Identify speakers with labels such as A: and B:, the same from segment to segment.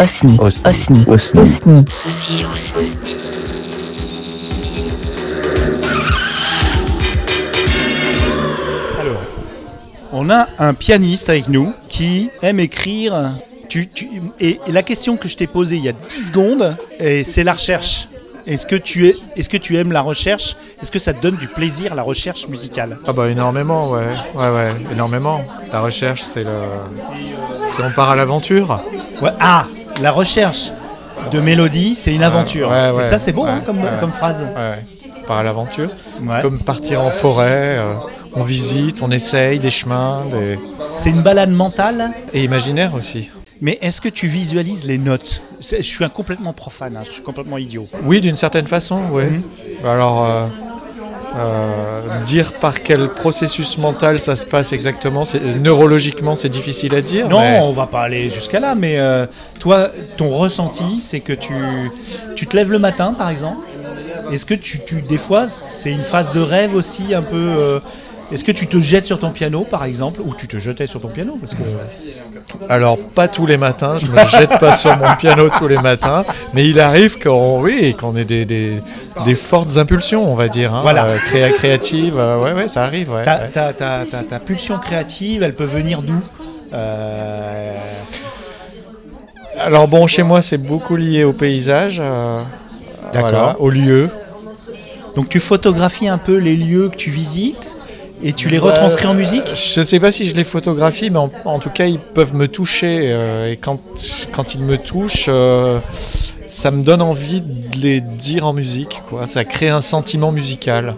A: Osni. Osni.
B: Osni.
A: Osni.
C: Ceci aussi.
D: Alors, on a un pianiste avec nous qui aime écrire. Tu, tu- et, et la question que je t'ai posée il y a 10 secondes, et c'est la recherche. Est-ce que, tu es, est-ce que tu aimes la recherche? Est-ce que ça te donne du plaisir, la recherche musicale?
E: Ah bah énormément, ouais. Ouais, ouais, énormément. La recherche, c'est le... C'est on part à l'aventure.
D: Ouais, Ah, la recherche de mélodie, c'est une aventure.
E: ouais, ouais,
D: et ça, c'est beau hein, comme, comme phrase.
E: À l'aventure. C'est comme partir en forêt. euh, on visite, on essaye des chemins, des...
D: C'est une balade mentale.
E: et imaginaire aussi.
D: Mais est-ce que tu visualises les notes? Je suis un complètement profane, hein, je suis complètement idiot.
E: Oui, d'une certaine façon, oui.
D: Mhm.
E: Alors, euh, euh, dire par quel processus mental ça se passe exactement, c'est- neurologiquement, c'est difficile à dire.
D: Non,
E: mais-
D: on va pas aller jusqu'à là, mais euh, toi, ton ressenti, c'est que tu, tu te lèves le matin, par exemple. Est-ce que tu, tu- des fois, c'est une phase de rêve aussi, un peu. euh, Est-ce que tu te jettes sur ton piano, par exemple, ou tu te jetais sur ton piano parce que,
E: Alors, pas tous les matins, je me jette pas sur mon piano tous les matins, mais il arrive qu'on oui, qu'on ait des, des, des fortes impulsions, on va dire, hein,
D: Voilà.
E: euh, créa- créatives. euh, ouais, ouais, ça arrive. Ouais,
D: ta, ta- ta- ta- pulsion créative, elle peut venir d'où? Euh,
E: Alors, bon, chez moi, c'est beaucoup lié au paysage, voilà, au lieu.
D: Donc tu photographies un peu les lieux que tu visites? Et tu les retranscris en musique
E: Je sais pas si je les photographie, mais en, en tout cas, ils peuvent me toucher. euh, et quand, quand ils me touchent, euh, ça me donne envie de les dire en musique. Quoi. Ça crée un sentiment musical.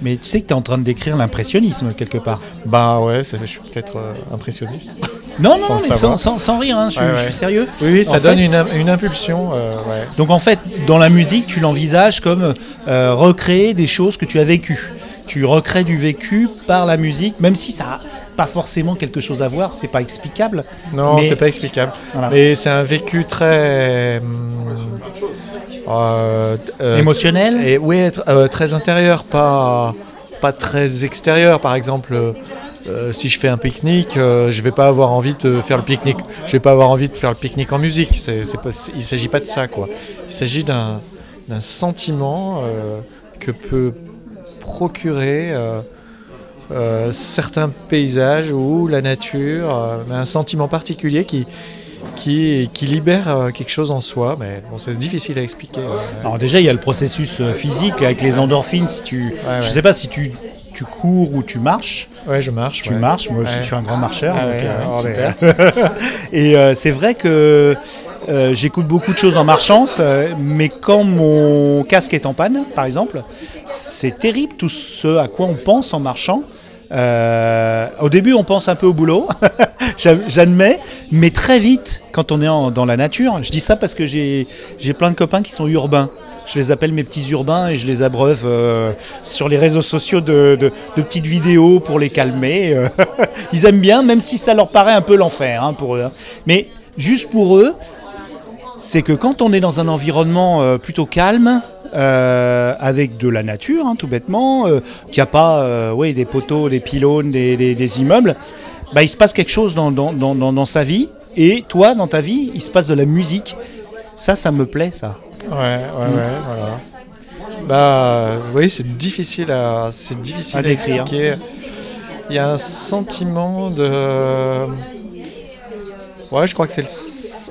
D: Mais tu sais que tu es en train de décrire l'impressionnisme quelque part.
E: Bah ouais, ça- je suis peut-être euh, impressionniste.
D: Non, non,
E: Sans
D: mais sans,
E: savoir.
D: sans- sans rire, hein, je, suis-
E: Ouais,
D: je
E: ouais.
D: suis sérieux.
E: Oui, oui, ça
D: En
E: donne
D: fait-
E: une, une impulsion. euh, ouais.
D: Donc en fait, dans la musique, tu l'envisages comme euh, recréer des choses que tu as vécues. Tu recrées du vécu par la musique, même si ça n'a pas forcément quelque chose à voir, c'est pas explicable.
E: Non,
D: Mais-
E: c'est pas explicable.
D: Voilà.
E: Mais c'est un vécu très. hum, euh, euh,
D: Émotionnel
E: Et oui, euh, très intérieur, pas, pas très extérieur. Par exemple, si je fais un pique-nique, je vais pas avoir envie de faire le pique-nique. Je vais pas avoir envie de faire le pique-nique en musique. C'est, c'est pas, il s'agit pas de ça, quoi. Il s'agit d'un, d'un sentiment que peut procurer euh, euh, certains paysages ou la nature, euh, un sentiment particulier qui qui, qui libère quelque chose en soi, mais bon, c'est difficile à expliquer. ouais.
D: Alors déjà, il y a le processus physique avec les endorphines. Si tu,
E: Ouais,
D: Je
E: ouais.
D: sais pas si tu, tu cours ou tu marches.
E: Ouais, je marche.
D: Tu
E: ouais.
D: marches, moi aussi je suis un grand marcheur.
E: Ah
D: donc, euh, super. Et euh, c'est vrai que euh, j'écoute beaucoup de choses en marchant, mais quand mon casque est en panne, par exemple, c'est terrible tout ce à quoi on pense en marchant. Euh, au début, on pense un peu au boulot, j'a- j'admets, mais très vite, quand on est dans la nature, je dis ça parce que j'ai plein de copains qui sont urbains. Je les appelle mes petits urbains et je les abreuve euh, sur les réseaux sociaux de, de- petites vidéos pour les calmer. Ils aiment bien, même si ça leur paraît un peu l'enfer hein, pour eux. hein. Mais juste pour eux, c'est que quand on est dans un environnement euh, plutôt calme, euh, avec de la nature, hein, tout bêtement, euh, qu'il n'y a pas euh, ouais, des poteaux, des pylônes, des, des- des immeubles, bah, il se passe quelque chose dans, dans- dans- sa vie. Et toi, dans ta vie, il se passe de la musique. Ça, ça me plaît, ça.
E: Ouais, ouais, ouais, voilà. Bah, oui, c'est difficile à, c'est difficile
D: À décrire.
E: Il y a un sentiment de, ouais, je crois que c'est le-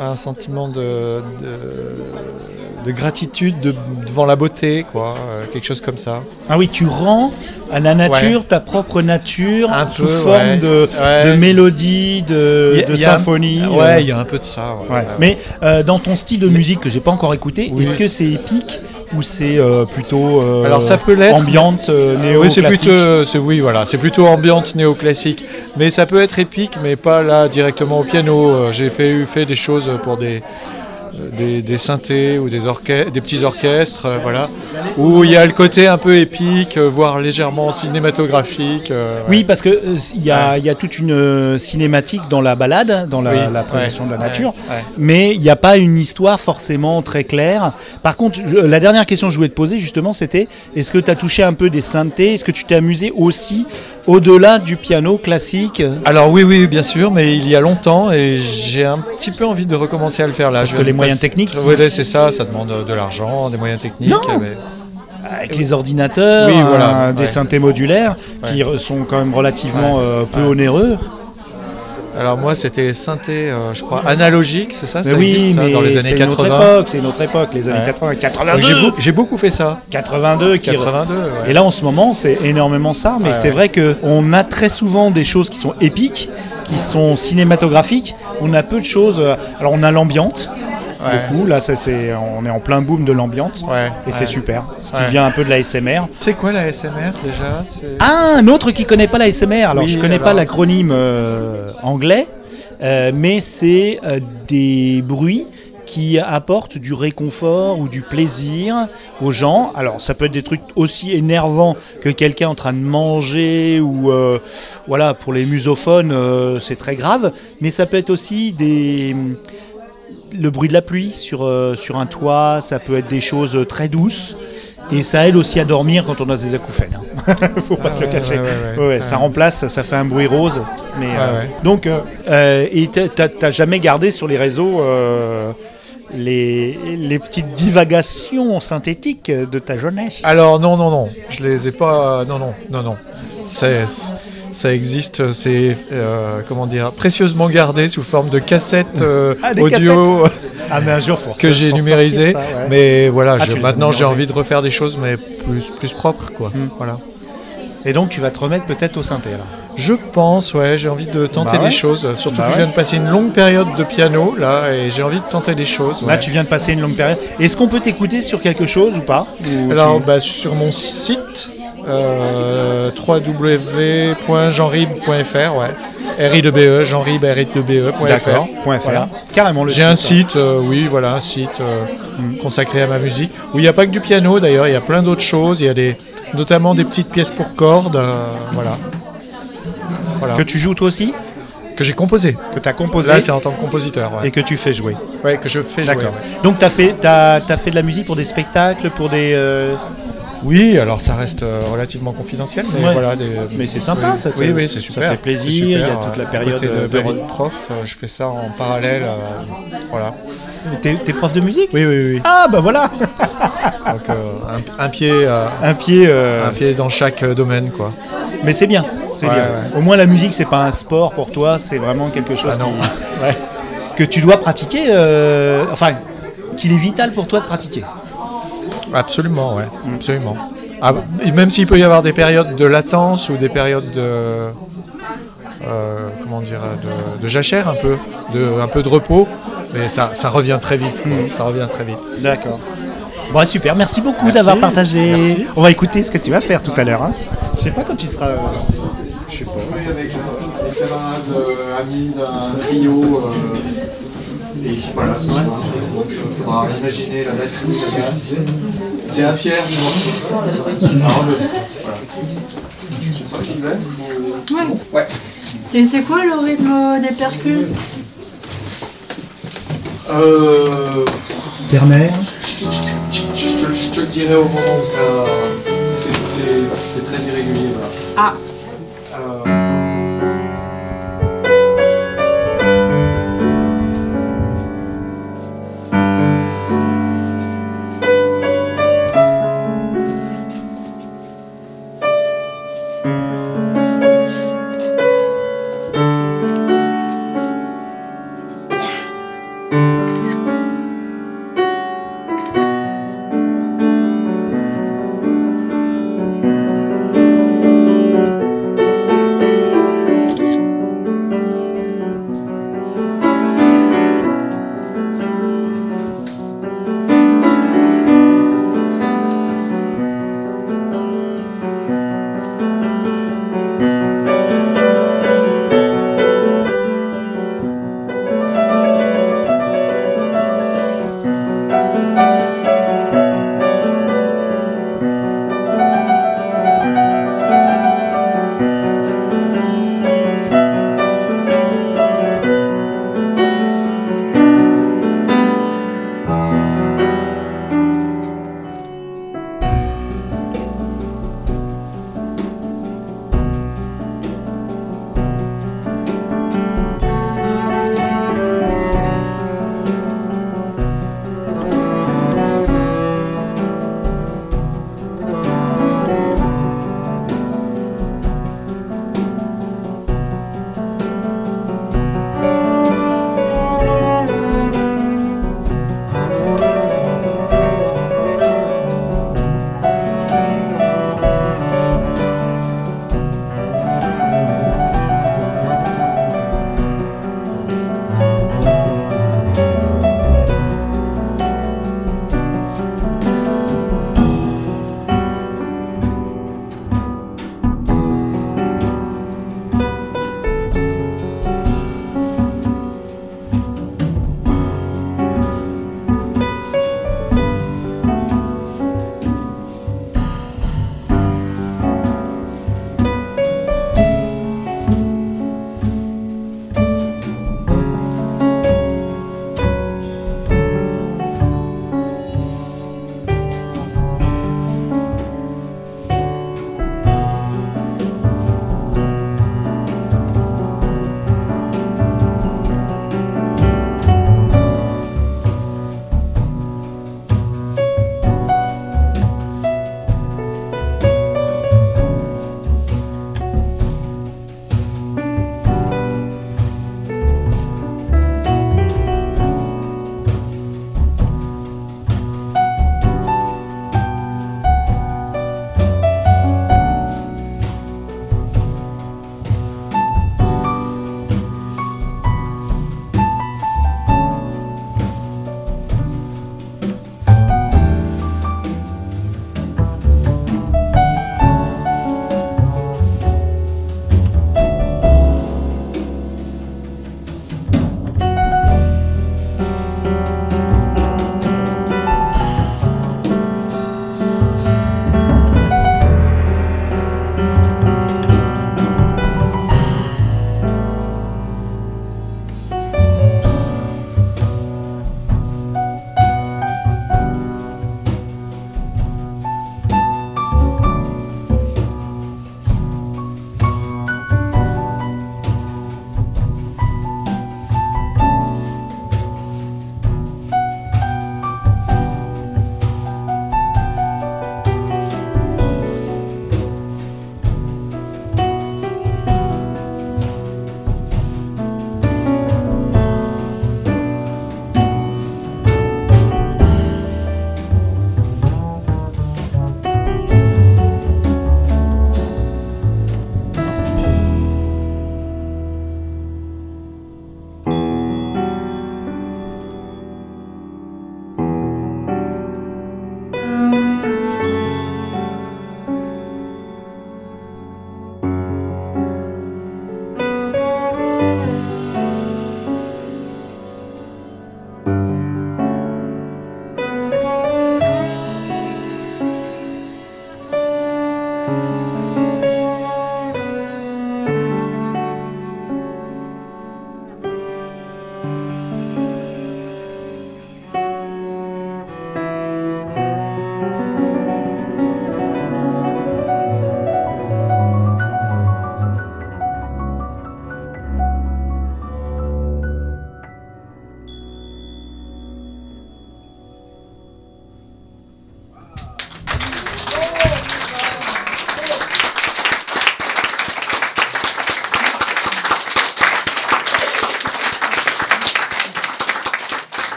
E: un sentiment de, de, de gratitude de- devant la beauté, quoi, euh, quelque chose comme ça.
D: Ah oui, tu rends à la nature ta propre nature
E: Un
D: sous
E: peu,
D: forme
E: ouais.
D: de,
E: Ouais.
D: de mélodie, de,
E: a- a un-
D: symphonie. euh.
E: Ouais, il y a un peu de ça.
D: Mais euh, dans ton style de musique que j'ai pas encore écouté,
E: Oui.
D: est-ce que c'est épique ou c'est euh, plutôt euh,
E: Alors, ça peut l'être.
D: ambiante euh, néo
E: oui, c'est plutôt, c'est oui, voilà, c'est plutôt ambiante néoclassique. Mais ça peut être épique, mais pas là directement au piano. Euh, J'ai fait, fait des choses pour des, des, des synthés ou des, des petits orchestres, euh, voilà, où il y a le côté un peu épique, euh, voire légèrement cinématographique. euh,
D: Oui, parce euh, il y, a, il y a toute une euh, cinématique dans la balade, dans la,
E: Oui,
D: la
E: ouais,
D: de la
E: ouais,
D: nature,
E: ouais.
D: mais il n'y a pas une histoire forcément très claire. Par contre, je- la dernière question que je voulais te poser justement, c'était est-ce que tu as touché un peu des synthés? Est-ce que tu t'es amusé aussi au-delà du piano classique?
E: Alors oui, oui, bien sûr, mais il y a longtemps et j'ai un petit peu envie de recommencer à le faire là.
D: Parce
E: Je
D: que les
E: me
D: moyens techniques,
E: Oui,
D: c'est-
E: ça, ça demande de l'argent, des moyens techniques.
D: Non.
E: mais-
D: avec les ordinateurs,
E: Oui, voilà,
D: euh, des synthés modulaires qui sont quand même relativement
E: Ouais.
D: euh, peu onéreux.
E: Alors moi, c'était les synthés, euh, je crois, analogiques, c'est ça
D: Mais
E: Ça
D: oui,
E: existe, ça,
D: mais
E: dans les
D: c'est
E: années 80.
D: époque, c'est les années
E: Ouais.
D: 80,
E: Donc
D: 82,
E: J'ai beau- j'ai beaucoup fait ça.
D: 82 qui
E: 82, ouais.
D: Et là, en ce moment, c'est énormément ça, mais c'est vrai qu'on a très souvent des choses qui sont épiques, qui sont cinématographiques. On a peu de choses. euh, Alors, on a l'ambiante,
E: Ouais.
D: beaucoup. Là, c'est, on est en plein boom de l'ambiance.
E: Ouais,
D: Et c'est super. Ce qui
E: Ouais.
D: vient un peu de la SMR.
E: C'est quoi la SMR déjà?
D: Ah, un autre qui connaît pas la SMR. Alors,
E: Oui,
D: je connais pas l'acronyme euh, anglais, euh, mais c'est euh, des bruits qui apportent du réconfort ou du plaisir aux gens. Alors, ça peut être des trucs aussi énervants que quelqu'un en train de manger ou euh, voilà, pour les musophones, euh, c'est très grave, mais ça peut être aussi des le bruit de la pluie sur, euh, sur un toit, ça peut être des choses très douces. Et ça aide aussi à dormir quand on a des acouphènes. hein. Faut pas
E: Ah
D: se le cacher.
E: ouais, ouais,
D: Ça remplace, ça fait un bruit rose. Mais, euh. Donc, euh, euh, et t'as jamais gardé sur les réseaux euh, les, les petites divagations synthétiques de ta jeunesse?
E: Alors non, non, non, je les ai pas. Non, non, non, non. C'est, ça existe, c'est euh, comment dire, précieusement gardé sous forme de cassettes euh,
D: Ah,
E: audio
D: Ah, mais un jour, faut
E: que j'ai
D: ça, ouais.
E: Mais voilà,
D: Ah,
E: je- maintenant j'ai envie de refaire des choses, mais plus, plus propres, quoi.
D: Hmm.
E: Voilà.
D: Et donc, tu vas te remettre peut-être au synthé alors.
E: Je pense, ouais, j'ai envie de tenter
D: Bah ouais.
E: des choses. Surtout
D: Bah
E: que je
D: ouais.
E: viens de passer une longue période de piano là, et j'ai envie de tenter des choses.
D: Là, tu viens de passer une longue période. Est-ce qu'on peut t'écouter sur quelque chose ou pas? Ou
E: Alors,
D: tu-
E: bah, sur mon site, www.jeanrib.fr, ouais. RI2BE, Jeanrib, RI2BE.fr.
D: D'accord, point .fr.
E: E, Voilà.
D: Carrément le
E: J'ai un site, euh, oui, voilà, un site euh, consacré à ma musique, où il n'y a pas que du piano d'ailleurs, il y a plein d'autres choses, il y a des, notamment des petites pièces pour cordes, euh, voilà. Voilà.
D: Que tu joues toi aussi?
E: Que j'ai composé.
D: Que tu as composé
E: Là, c'est en tant que compositeur, ouais.
D: et que tu fais jouer.
E: Ouais, que je fais jouer.
D: D'accord.
E: ouais.
D: Donc, tu as, fait- t'as fait de la musique pour des spectacles, pour des.
E: Oui, alors ça reste euh, relativement confidentiel, mais
D: Ouais.
E: voilà. Des,
D: Mais c'est sympa,
E: oui.
D: ça te-
E: Oui, oui,
D: ça
E: c'est super.
D: fait plaisir,
E: super.
D: il y a toute la période,
E: côté de,
D: de
E: David
D: re-
E: prof, euh, je fais ça en parallèle, euh, voilà.
D: T'es t'es prof de musique?
E: Oui, oui, oui.
D: Ah, bah voilà
E: Donc euh, un, un pied, euh,
D: Un pied.
E: un pied dans chaque domaine, quoi.
D: Mais c'est bien. C'est
E: Ouais,
D: bien.
E: ouais.
D: Au moins, la musique, c'est pas un sport pour toi, c'est vraiment quelque chose
E: Ah non.
D: qui- ouais, que tu dois pratiquer. Enfin, qu'il est vital pour toi de pratiquer.
E: Absolument, ouais, absolument. Ah, bah, même s'il peut y avoir des périodes de latence ou des périodes de, euh, comment dire, de, de jachère un peu, de, un peu de repos, mais ça, ça revient très vite, quoi.
D: Mm.
E: ça revient très vite.
D: D'accord. Bon, super. Merci beaucoup
E: Merci.
D: d'avoir partagé.
E: Merci.
D: On va écouter ce que tu vas faire tout à l'heure. hein. Je sais pas quand tu seras. euh,
E: Je sais pas. Jouer avec euh, des camarades euh, amis d'un trio. Et ici, voilà, ce soir. Donc, il faudra imaginer la batterie, la. C'est un tiers du morceau. Alors, le, voilà. Ouais.
A: C'est c'est quoi le rythme des percus?
E: Euh,
D: Ternaire.
E: je, te, le dirai au moment où ça. C'est- C'est c'est très irrégulier. Voilà.
A: Ah,